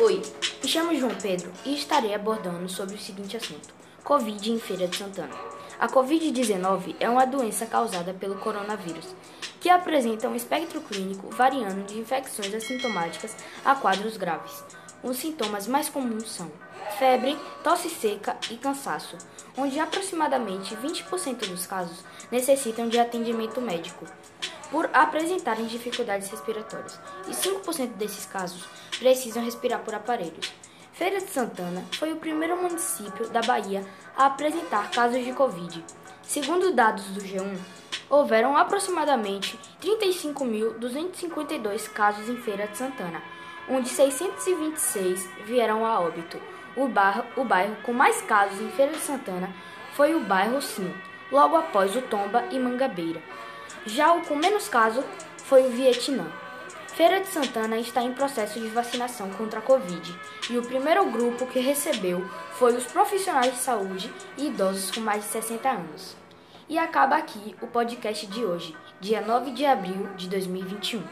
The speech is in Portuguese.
Oi, me chamo João Pedro e estarei abordando sobre o seguinte assunto: Covid em Feira de Santana. A Covid-19 é uma doença causada pelo coronavírus, que apresenta um espectro clínico variando de infecções assintomáticas a quadros graves. Os sintomas mais comuns são febre, tosse seca e cansaço, onde aproximadamente 20% dos casos necessitam de atendimento médico por apresentarem dificuldades respiratórias, e 5% desses casos precisam respirar por aparelhos. Feira de Santana foi o primeiro município da Bahia a apresentar casos de Covid. Segundo dados do G1, houveram aproximadamente 35.252 casos em Feira de Santana, onde 626 vieram a óbito. O bairro, o bairro com mais casos em Feira de Santana foi o bairro Sim, logo após o Tomba e Mangabeira. Já o com menos casos foi o Vietnã. Feira de Santana está em processo de vacinação contra a Covid e o primeiro grupo que recebeu foi os profissionais de saúde e idosos com mais de 60 anos. E acaba aqui o podcast de hoje, dia 9 de abril de 2021.